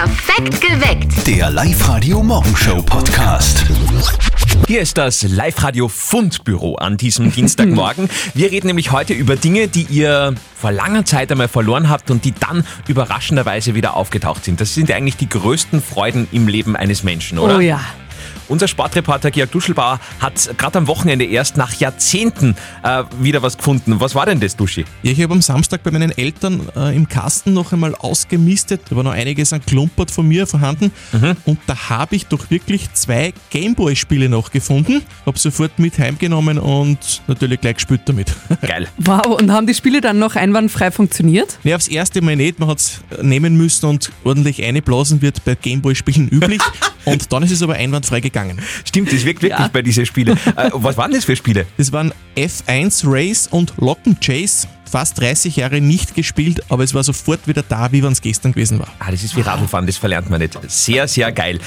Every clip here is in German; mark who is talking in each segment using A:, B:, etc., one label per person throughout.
A: Perfekt geweckt.
B: Der Live-Radio-Morgenshow-Podcast.
C: Hier ist das Live-Radio Fundbüro an diesem Dienstagmorgen. Wir reden nämlich heute über Dinge, die ihr vor langer Zeit einmal verloren habt und die dann überraschenderweise wieder aufgetaucht sind. Das sind ja eigentlich die größten Freuden im Leben eines Menschen, oder?
D: Oh ja.
C: Unser Sportreporter Georg Duschelbauer hat gerade am Wochenende erst nach Jahrzehnten äh, wieder was gefunden. Was war denn das, Duschi?
E: Ja, ich habe am Samstag bei meinen Eltern äh, im Kasten noch einmal ausgemistet. Da war noch einiges an Klumpert von mir vorhanden. Und da habe ich doch wirklich zwei Gameboy-Spiele noch gefunden. Habe sofort mit heimgenommen und natürlich gleich gespielt damit.
C: Geil.
D: Wow, und haben die Spiele dann noch einwandfrei funktioniert?
E: Nee, aufs erste Mal nicht. Man hat es nehmen müssen und ordentlich einblasen wird bei Gameboy-Spielen üblich. und dann ist es aber einwandfrei gegangen.
C: Stimmt, das wirkt wirklich
D: Ja.
C: bei diesen Spielen. Äh, was waren das für Spiele?
E: Das waren F1 Race und Locken-Chase. Fast 30 Jahre nicht gespielt, aber es war sofort wieder da, wie wenn es gestern gewesen war.
C: Ah, das ist wie Radlfahren, das verlernt man nicht. Sehr, sehr geil.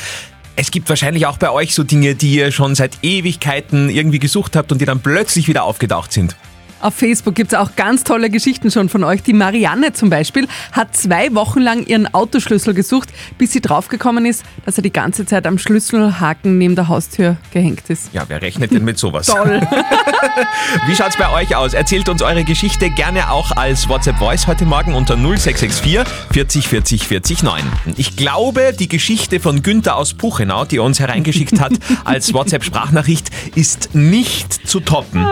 C: Es gibt wahrscheinlich auch bei euch so Dinge, die ihr schon seit Ewigkeiten irgendwie gesucht habt und die dann plötzlich wieder aufgetaucht sind.
D: Auf Facebook gibt es auch ganz tolle Geschichten schon von euch. Die Marianne zum Beispiel hat zwei Wochen lang ihren Autoschlüssel gesucht, bis sie draufgekommen ist, dass er die ganze Zeit am Schlüsselhaken neben der Haustür gehängt ist.
C: Ja, wer rechnet denn mit sowas?
D: Toll.
C: Wie schaut's bei euch aus? Erzählt uns eure Geschichte gerne auch als WhatsApp Voice heute Morgen unter 0664 40 40 40 9. Ich glaube, die Geschichte von Günther aus Puchenau, die er uns hereingeschickt hat als WhatsApp Sprachnachricht, ist nicht zu toppen.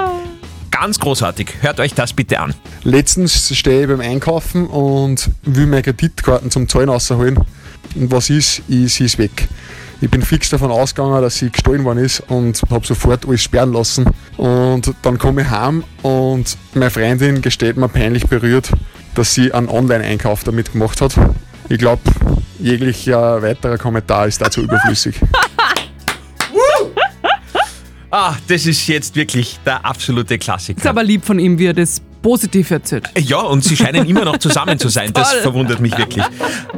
C: Ganz großartig. Hört euch das bitte an.
F: Letztens stehe ich beim Einkaufen und will meine Kreditkarten zum Zahlen rausholen. Und was ist, ist, sie ist weg. Ich bin fix davon ausgegangen, dass sie gestohlen worden ist und habe sofort alles sperren lassen. Und dann komme ich heim und meine Freundin gesteht mir peinlich berührt, dass sie einen Online-Einkauf damit gemacht hat. Ich glaube, jeglicher weiterer Kommentar ist dazu überflüssig.
C: Ah, das ist jetzt wirklich der absolute
D: Ist
C: Klassiker.
D: aber lieb von ihm, wie er das positiv erzählt.
C: Ja, und sie scheinen immer noch zusammen zu sein. Das verwundert mich wirklich.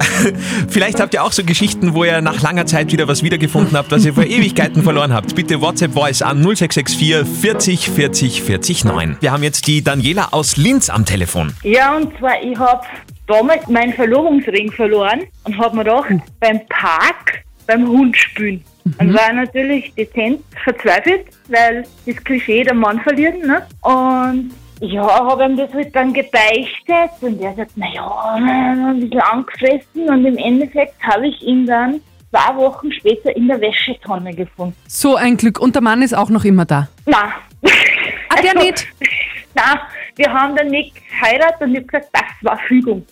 C: Vielleicht habt ihr auch so Geschichten, wo ihr nach langer Zeit wieder was wiedergefunden habt, was ihr vor Ewigkeiten verloren habt. Bitte WhatsApp Voice an 0664 40 40 40 9. Wir haben jetzt die Daniela aus Linz am Telefon.
G: Ja, und zwar, ich habe damals meinen Verlobungsring verloren und habe mir gedacht, beim Park, beim Hundspülen. Und war natürlich dezent verzweifelt, weil das Klischee der Mann verliert. Ne? Und ja, habe ihm das halt dann gebeichtet und er sagt, naja, ein bisschen angefressen und im Endeffekt habe ich ihn dann zwei Wochen später in der Wäschetonne gefunden.
D: So ein Glück. Und der Mann ist auch noch immer da.
G: Na.
D: Ah, der nicht?
G: Nein, wir haben dann nicht geheiratet und ich habe gesagt, das war Fügung.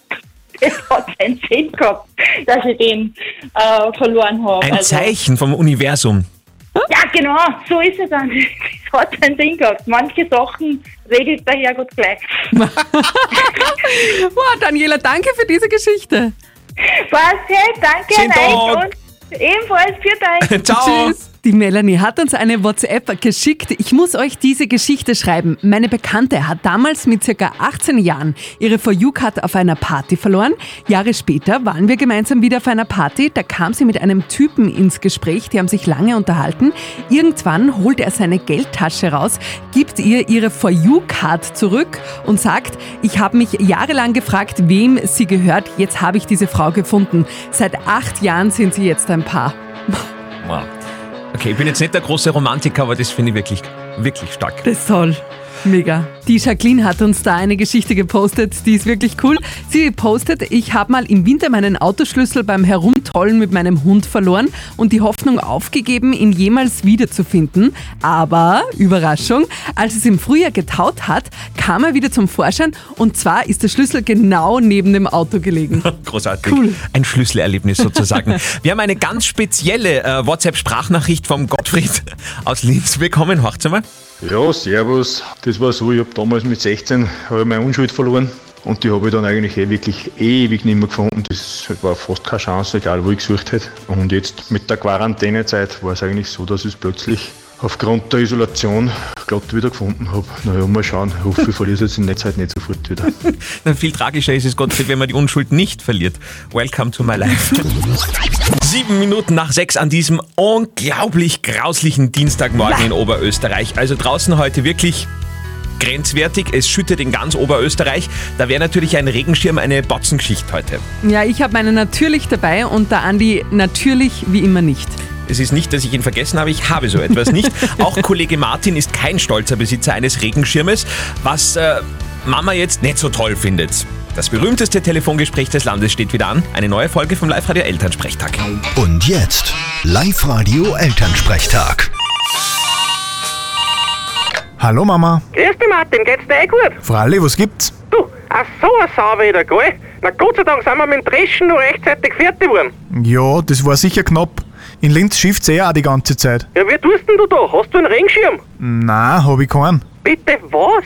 G: Das hat keinen Sinn gehabt, dass ich den äh, verloren habe.
C: Ein Zeichen vom Universum.
G: Ja, genau, so ist es dann. Das hat keinen Sinn gehabt. Manche Sachen regelt der Herrgott gleich.
D: Wow, Daniela, danke für diese Geschichte.
G: Was, hey, danke
C: Schönen
G: an euch
C: Tag.
G: und ebenfalls für euch.
C: Ciao.
D: Tschüss. Die Melanie hat uns eine WhatsApp geschickt. Ich muss euch diese Geschichte schreiben. Meine Bekannte hat damals mit circa 18 Jahren ihre For You-Card auf einer Party verloren. Jahre später waren wir gemeinsam wieder auf einer Party. Da kam sie mit einem Typen ins Gespräch. Die haben sich lange unterhalten. Irgendwann holt er seine Geldtasche raus, gibt ihr ihre For You-Card zurück und sagt, ich habe mich jahrelang gefragt, wem sie gehört. Jetzt habe ich diese Frau gefunden. Seit acht Jahren sind sie jetzt ein Paar.
C: Wow. Okay, ich bin jetzt nicht der große Romantiker, aber das finde ich wirklich, wirklich stark.
D: Das ist toll. Mega. Die Jacqueline hat uns da eine Geschichte gepostet, die ist wirklich cool. Sie postet, ich habe mal im Winter meinen Autoschlüssel beim Herumtollen mit meinem Hund verloren und die Hoffnung aufgegeben, ihn jemals wiederzufinden. Aber, Überraschung, als es im Frühjahr getaut hat, kam er wieder zum Vorschein und zwar ist der Schlüssel genau neben dem Auto gelegen.
C: Großartig.
D: Cool.
C: Ein Schlüsselerlebnis sozusagen. Wir haben eine ganz spezielle äh, WhatsApp-Sprachnachricht vom Gottfried aus Linz bekommen. Hört's mal.
H: Ja, servus. Das war so, ich habe damals mit 16 hab ich meine Unschuld verloren und die habe ich dann eigentlich eh wirklich ewig nicht mehr gefunden. Das war fast keine Chance, egal wo ich gesucht hätte. Und jetzt mit der Quarantänezeit war es eigentlich so, dass ich es plötzlich aufgrund der Isolation glatt wieder gefunden habe. Naja, mal schauen. Ich hoffe, ich verliere es jetzt in der Zeit nicht sofort wieder.
C: Viel tragischer ist es, Gottfried, wenn man die Unschuld nicht verliert. Welcome to my life. Sieben Minuten nach sechs an diesem unglaublich grauslichen Dienstagmorgen in Oberösterreich. Also draußen heute wirklich grenzwertig. Es schüttet in ganz Oberösterreich. Da wäre natürlich ein Regenschirm eine Botzengeschichte heute.
D: Ja, ich habe meine natürlich dabei und der Andi natürlich wie immer nicht.
C: Es ist nicht, dass ich ihn vergessen habe, ich habe so etwas nicht. Auch Kollege Martin ist kein stolzer Besitzer eines Regenschirmes, was äh, Mama jetzt nicht so toll findet. Das berühmteste Telefongespräch des Landes steht wieder an. Eine neue Folge vom Live-Radio Elternsprechtag.
A: Und jetzt Live-Radio Elternsprechtag.
B: Hallo Mama.
I: Grüß dich Martin, geht's dir eh gut?
B: Fralli, was gibt's?
I: Du, ach so eine Sau wieder, gell? Na Gott sei Dank sind wir mit dem Dreschen noch rechtzeitig fertig geworden.
B: Ja, das war sicher knapp. In Linz schifft's eh auch die ganze Zeit.
I: Ja, wie tust denn du da? Hast du einen Regenschirm?
B: Na, hab ich keinen.
I: Bitte was?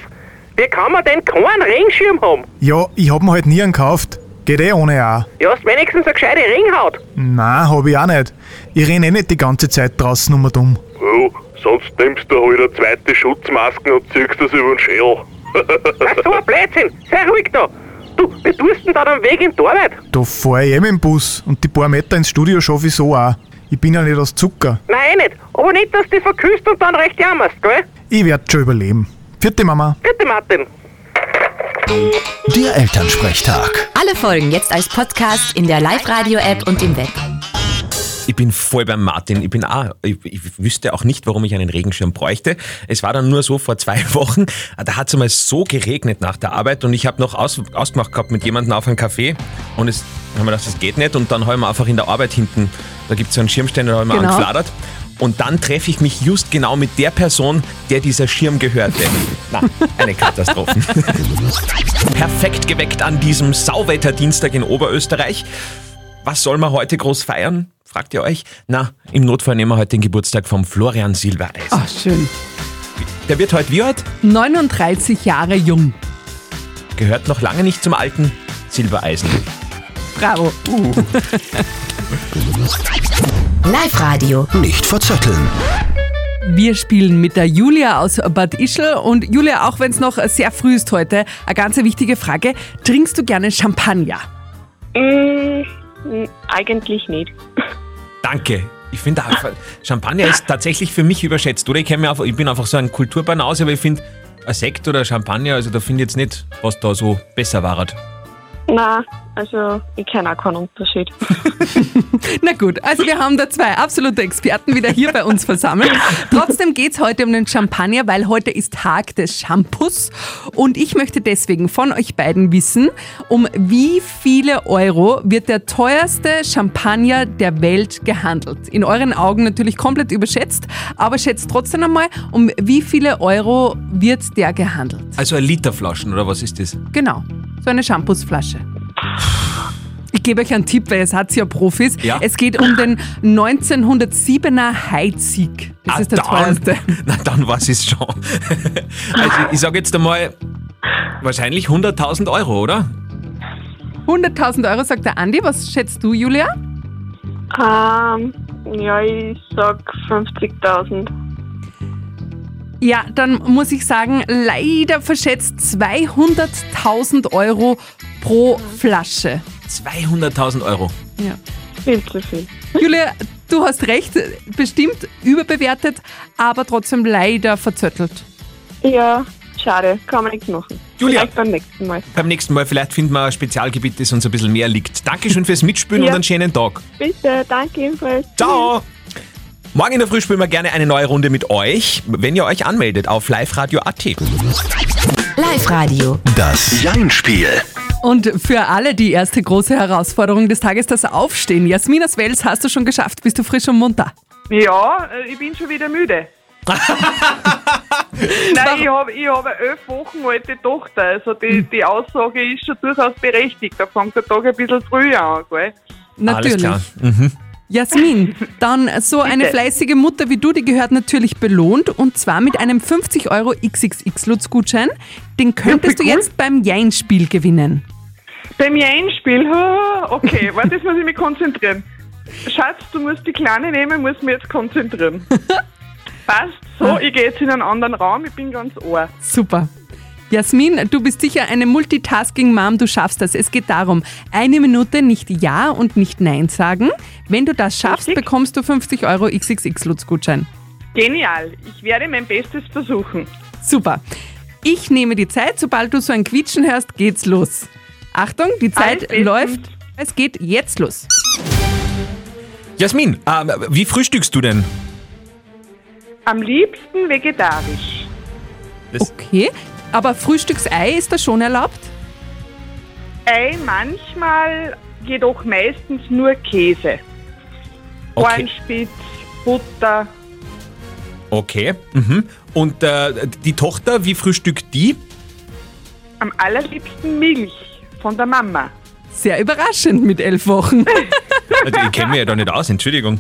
I: Wie kann man denn keinen Regenschirm haben?
B: Ja, ich hab mir halt nie einen gekauft. Geht eh ohne auch.
I: Ja, hast wenigstens eine gescheite Ringhaut.
B: Na, hab ich auch nicht. Ich renn eh nicht die ganze Zeit draußen um und um.
J: Ja, sonst nimmst du halt eine zweite Schutzmaske und ziehst das über den Schädel.
I: Na so ein Blödsinn. Sei ruhig da. Du, wie tust denn da am Weg in die Arbeit?
B: Da fahr ich eh mit dem Bus und die paar Meter ins Studio schaff ich so auch. Ich bin ja nicht aus Zucker.
I: Nein, eh nicht. Aber nicht, dass du dich verküsst und dann recht jammerst, gell?
B: Ich werd schon überleben. Vierte Mama.
I: Bitte, Martin.
A: Der Elternsprechtag.
K: Alle Folgen jetzt als Podcast in der Live-Radio-App und im Web.
C: Ich bin voll beim Martin. Ich bin auch, ich, ich wüsste auch nicht, warum ich einen Regenschirm bräuchte. Es war dann nur so vor zwei Wochen, da hat es einmal so geregnet nach der Arbeit und ich habe noch aus, ausgemacht gehabt mit jemandem auf einem Café und es haben wir gedacht, das geht nicht und dann haben wir einfach in der Arbeit hinten, da gibt es so einen Schirmständer, da haben wir
D: Genau.
C: angefladert. Und dann treffe ich mich just genau mit der Person, der dieser Schirm gehörte. Na, eine Katastrophe. Perfekt geweckt an diesem Sauwetterdienstag in Oberösterreich. Was soll man heute groß feiern? Fragt ihr euch? Na, im Notfall nehmen wir heute den Geburtstag vom Florian Silbereisen.
D: Ach, schön.
C: Der wird heute wie alt?
D: 39 Jahre jung.
C: Gehört noch lange nicht zum alten Silbereisen.
D: Bravo.
K: Live-Radio.
A: Nicht verzetteln.
D: Wir spielen mit der Julia aus Bad Ischl. Und Julia, auch wenn es noch sehr früh ist heute, eine ganz wichtige Frage. Trinkst du gerne Champagner?
G: Mm, eigentlich nicht.
C: Danke. Ich finde, Champagner ist tatsächlich für mich überschätzt. Oder ich, mich einfach, ich bin einfach so ein Kulturbanause, aber ich finde, ein Sekt oder Champagner, also da finde ich jetzt nicht, was da so besser war.
G: Na, also ich kenne auch keinen Unterschied.
D: Na gut, also wir haben da zwei absolute Experten wieder hier bei uns versammelt. Trotzdem geht's heute um den Champagner, weil heute ist Tag des Shampoos. Und ich möchte deswegen von euch beiden wissen, um wie viele Euro wird der teuerste Champagner der Welt gehandelt? In euren Augen natürlich komplett überschätzt, aber schätzt trotzdem einmal, um wie viele Euro wird der gehandelt?
C: Also ein Literflaschen, oder was ist das?
D: Genau, so eine Shampoosflasche. Ich gebe euch einen Tipp, weil es hat ja Profis.
C: Ja.
D: Es geht um den 1907er Heizig. Das
C: Ah,
D: ist der
C: dann,
D: teuerste.
C: Na dann was ist schon. Also ich sage jetzt einmal, wahrscheinlich 100.000 Euro, oder?
D: 100.000 Euro, sagt der Andi. Was schätzt du, Julia?
G: Ähm, ja, ich sag 50.000.
D: Ja, dann muss ich sagen, leider verschätzt 200.000 Euro pro Flasche.
C: 200.000 Euro.
D: Ja.
G: Viel zu viel.
D: Julia, du hast recht, bestimmt überbewertet, aber trotzdem leider verzöttelt.
G: Ja, schade, kann man nichts machen.
C: Julia.
G: Vielleicht beim nächsten Mal.
C: Beim nächsten Mal vielleicht finden wir ein Spezialgebiet, das uns ein bisschen mehr liegt. Dankeschön fürs Mitspielen
G: Ja.
C: und einen schönen Tag.
G: Bitte, danke ebenfalls.
C: Ciao! Morgen in der Früh spielen wir gerne eine neue Runde mit euch, wenn ihr euch anmeldet auf liveradio.at.
K: Live-Radio.
A: Das Jein-Spiel.
D: Und für alle die erste große Herausforderung des Tages, das Aufstehen. Jasmin aus Wels, hast du schon geschafft? Bist du frisch und munter?
L: Ja, äh, ich bin schon wieder müde. Nein, ich habe ich hab eine elf Wochen alte Tochter. Also die, die Aussage ist schon durchaus berechtigt. Da fängt der Tag ein bisschen früher an, gell?
D: Natürlich.
C: Alles klar. Mhm.
D: Jasmin, dann so eine
L: Bitte.
D: fleißige Mutter wie du, die gehört natürlich belohnt und zwar mit einem 50 Euro XXX-Lutz-Gutschein. Den könntest
L: Ja,
D: du
L: cool.
D: jetzt beim Jein-Spiel gewinnen.
L: Beim Jein-Spiel, ah, okay, warte, jetzt muss ich mich konzentrieren. Schatz, du musst die Kleine nehmen, muss mich jetzt konzentrieren. Passt, so, ich gehe jetzt in einen anderen Raum, ich bin ganz ohr.
D: Super. Jasmin, du bist sicher eine Multitasking-Mom, du schaffst das. Es geht darum, eine Minute nicht Ja und nicht Nein sagen. Wenn du das schaffst,
L: Richtig.
D: bekommst du 50 Euro XXX-Lutz-Gutschein.
L: Genial, ich werde mein Bestes versuchen.
D: Super. Ich nehme die Zeit. Sobald du so ein Quietschen hörst, geht's los. Achtung, die Zeit
L: Alles bestens.
D: läuft. Es geht jetzt los.
C: Jasmin, ähm, wie frühstückst du denn?
L: Am liebsten vegetarisch.
D: Okay, aber Frühstücksei ist da schon erlaubt?
L: Ei manchmal, jedoch meistens nur Käse.
C: Okay.
L: Ohrenspitz, Butter.
C: Okay. Mhm. Und äh, die Tochter, wie frühstückt die?
L: Am allerliebsten Milch von der Mama.
D: Sehr überraschend mit elf Wochen.
C: Also, ich kenne mich ja da nicht aus, Entschuldigung.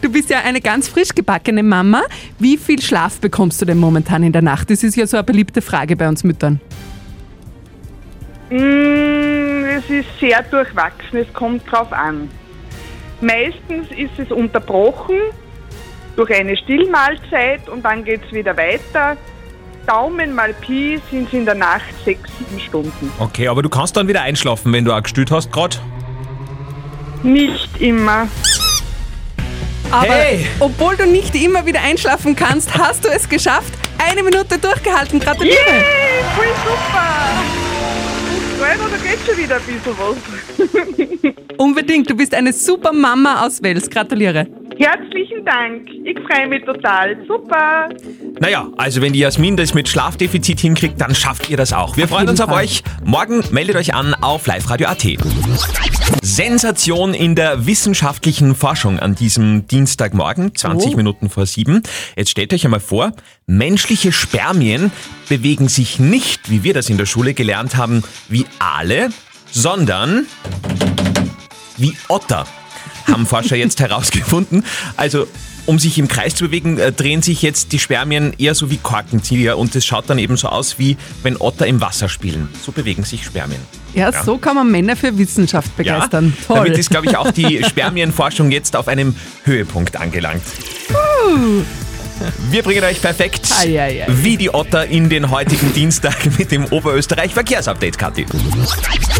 D: Du bist ja eine ganz frisch gebackene Mama. Wie viel Schlaf bekommst du denn momentan in der Nacht? Das ist ja so eine beliebte Frage bei uns Müttern.
L: Mm, es ist sehr durchwachsen, es kommt drauf an. Meistens ist es unterbrochen durch eine Stillmahlzeit und dann geht es wieder weiter. Daumen mal Pi sind es in der Nacht sechs, sieben Stunden.
C: Okay, aber du kannst dann wieder einschlafen, wenn du auch gestillt hast gerade.
L: Nicht immer.
D: Aber
C: Hey!
D: obwohl du nicht immer wieder einschlafen kannst, hast du es geschafft. Eine Minute durchgehalten. Gratuliere.
L: Yay, voll super! Freut oder geht schon wieder ein bisschen was?
D: Unbedingt. Du bist eine super Mama aus Wels. Gratuliere.
L: Herzlichen Dank. Ich freue mich total. Super.
C: Naja, also wenn die Jasmin das mit Schlafdefizit hinkriegt, dann schafft ihr das auch. Wir freuen
D: jeden
C: uns auf
D: Fall.
C: euch. Morgen meldet euch an auf liveradio.at. Sensation in der wissenschaftlichen Forschung an diesem Dienstagmorgen, 20
D: Oh.
C: Minuten vor sieben. Jetzt stellt euch einmal vor, menschliche Spermien bewegen sich nicht, wie wir das in der Schule gelernt haben, wie Aale, sondern wie Otter, haben Forscher jetzt herausgefunden. Also, um sich im Kreis zu bewegen, äh, drehen sich jetzt die Spermien eher so wie Korkenzieher und es schaut dann eben so aus, wie wenn Otter im Wasser spielen. So bewegen sich Spermien.
D: Ja, so kann man Männer für Wissenschaft begeistern.
C: Ja,
D: Toll.
C: damit ist, glaube ich, auch die Spermienforschung jetzt auf einem Höhepunkt angelangt. Wir bringen euch perfekt
D: Ei, ei, ei.
C: wie die Otter in den heutigen Dienstag mit dem Oberösterreich Verkehrsupdate, Kathi.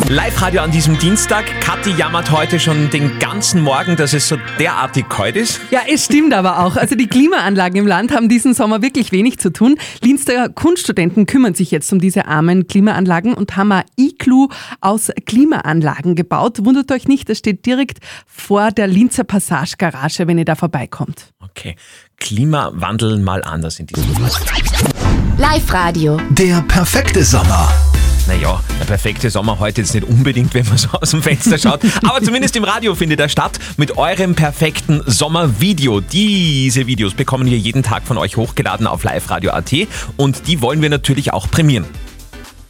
C: Live-Radio an diesem Dienstag. Kathi jammert heute schon den ganzen Morgen, dass es so derartig kalt ist.
D: Ja, es stimmt aber auch. Also die Klimaanlagen im Land haben diesen Sommer wirklich wenig zu tun. Linzer Kunststudenten kümmern sich jetzt um diese armen Klimaanlagen und haben ein Iglu aus Klimaanlagen gebaut. Wundert euch nicht, das steht direkt vor der Linzer Passage Garage, wenn ihr da vorbeikommt.
C: Okay, Klimawandel mal anders in diesem
K: Live-Radio.
A: Der perfekte Sommer.
C: Naja, der perfekte Sommer heute jetzt nicht unbedingt, wenn man so aus dem Fenster schaut. Aber zumindest im Radio findet er statt mit eurem perfekten Sommervideo. Diese Videos bekommen wir jeden Tag von euch hochgeladen auf liveradio.at und die wollen wir natürlich auch prämieren.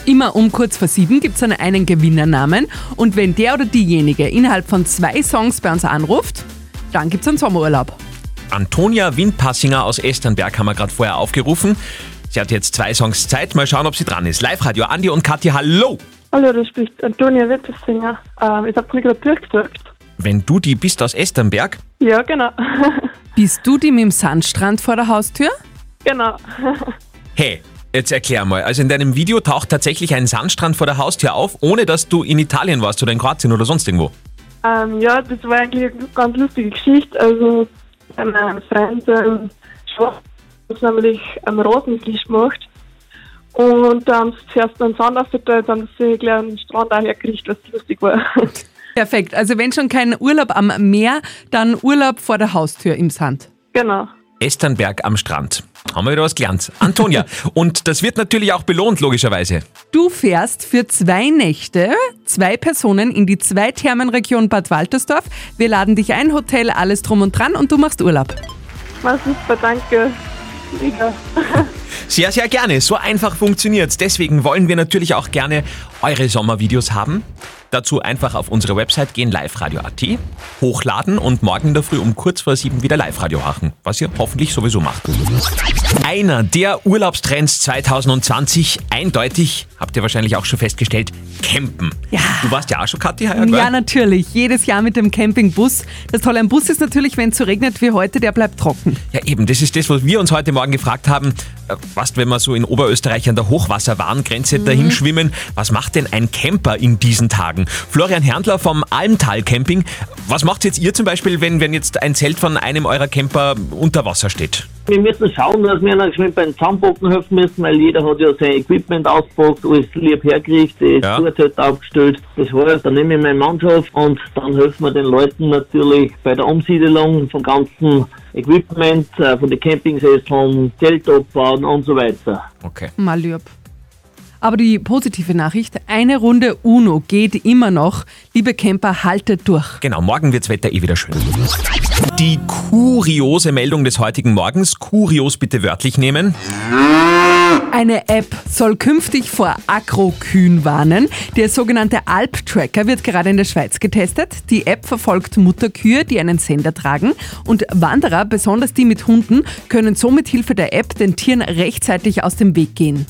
D: Immer um kurz vor sieben gibt es dann einen Gewinnernamen und wenn der oder diejenige innerhalb von zwei Songs bei uns anruft, dann gibt es einen Sommerurlaub.
C: Antonia Windpassinger aus Esternberg haben wir gerade vorher aufgerufen. Sie hat jetzt zwei Songs Zeit. Mal schauen, ob sie dran ist. Live-Radio, Andi und Kathi, hallo!
M: Hallo, da spricht Antonia Wettersinger. Ähm, ich habe mich gerade durchgedrückt.
C: Wenn du die bist aus Esternberg,
M: Ja, genau.
D: Bist du die mit dem Sandstrand vor der Haustür?
M: genau.
C: hey, jetzt erklär mal. Also in deinem Video taucht tatsächlich ein Sandstrand vor der Haustür auf, ohne dass du in Italien warst oder in Kroatien oder sonst irgendwo.
M: ähm, ja, das war eigentlich eine ganz lustige Geschichte. Also, mein Freund ähm, Schwach hat nämlich einen Rasenfleisch gemacht. Und da haben sie zuerst einen Sand aufgeteilt, dann haben sie gleich einen Strand auch hergekriegt, was lustig war.
D: Perfekt. Also wenn schon kein Urlaub am Meer, dann Urlaub vor der Haustür im Sand.
M: genau.
C: Esternberg am Strand. Haben wir wieder was gelernt. Antonia, und das wird natürlich auch belohnt, logischerweise.
D: Du fährst für zwei Nächte, zwei Personen in die Zweithermenregion Bad Waltersdorf. Wir laden dich ein, Hotel, alles drum und dran und du machst Urlaub.
M: War super, danke. Mega.
C: Sehr, sehr gerne. So einfach funktioniert's. Deswegen wollen wir natürlich auch gerne eure Sommervideos haben. Dazu einfach auf unsere Website gehen, liveradio.at, hochladen und morgen in der Früh um kurz vor sieben wieder Live-Radio machen, was ihr hoffentlich sowieso macht. Einer der Urlaubstrends 2020, eindeutig, habt ihr wahrscheinlich auch schon festgestellt, Campen.
D: Ja.
C: Du warst ja auch schon, Kathi, heuer?
D: Ja, natürlich. Jedes Jahr mit dem Campingbus. Das Tolle am Bus ist natürlich, wenn es so regnet wie heute, der bleibt trocken.
C: Ja, eben, das ist das, was wir uns heute Morgen gefragt haben. Äh, Was, wenn wir so in Oberösterreich an der Hochwasserwarngrenze dahin schwimmen, was macht macht denn ein Camper in diesen Tagen? Florian Herndler vom Almtal Camping. Was macht jetzt ihr zum Beispiel, wenn, wenn jetzt ein Zelt von einem eurer Camper unter Wasser steht?
N: Wir müssen schauen, dass wir noch schnell beim Zusammenpacken helfen müssen, weil jeder hat ja sein Equipment ausgepackt, alles lieb hergerichtet, das
C: Ja.
N: Zutaten aufgestellt. Das heißt, dann nehme ich meine Mannschaft und dann helfen wir den Leuten natürlich bei der Umsiedelung vom ganzen Equipment, äh, von den Campingsesseln, Zelt abbauen und so weiter.
C: Okay.
D: Mal lieb. Aber die positive Nachricht, eine Runde UNO geht immer noch. Liebe Camper, haltet durch.
C: Genau, morgen wird's Wetter eh wieder schön. Die kuriose Meldung des heutigen Morgens. Kurios bitte wörtlich nehmen.
D: Eine App soll künftig vor Agrokühen warnen. Der sogenannte Alp-Tracker wird gerade in der Schweiz getestet. Die App verfolgt Mutterkühe, die einen Sender tragen. Und Wanderer, besonders die mit Hunden, können so mit Hilfe der App den Tieren rechtzeitig aus dem Weg gehen.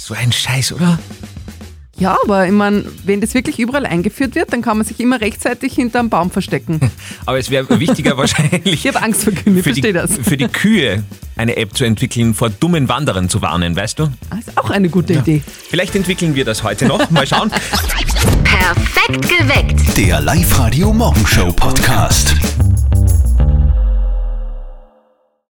C: So ein Scheiß, oder?
D: Ja, aber ich meine, wenn das wirklich überall eingeführt wird, dann kann man sich immer rechtzeitig hinterm Baum verstecken.
C: Aber es wäre wichtiger wahrscheinlich.
D: Ich habe Angst vor Kühen, ich
C: für die,
D: verstehe das.
C: für die Kühe eine App zu entwickeln, vor dummen Wanderern zu warnen, weißt du?
D: Das ist auch eine gute Idee.
C: Vielleicht entwickeln wir das heute noch. Mal schauen.
K: Perfekt geweckt.
A: Der Live-Radio Morgenshow Podcast.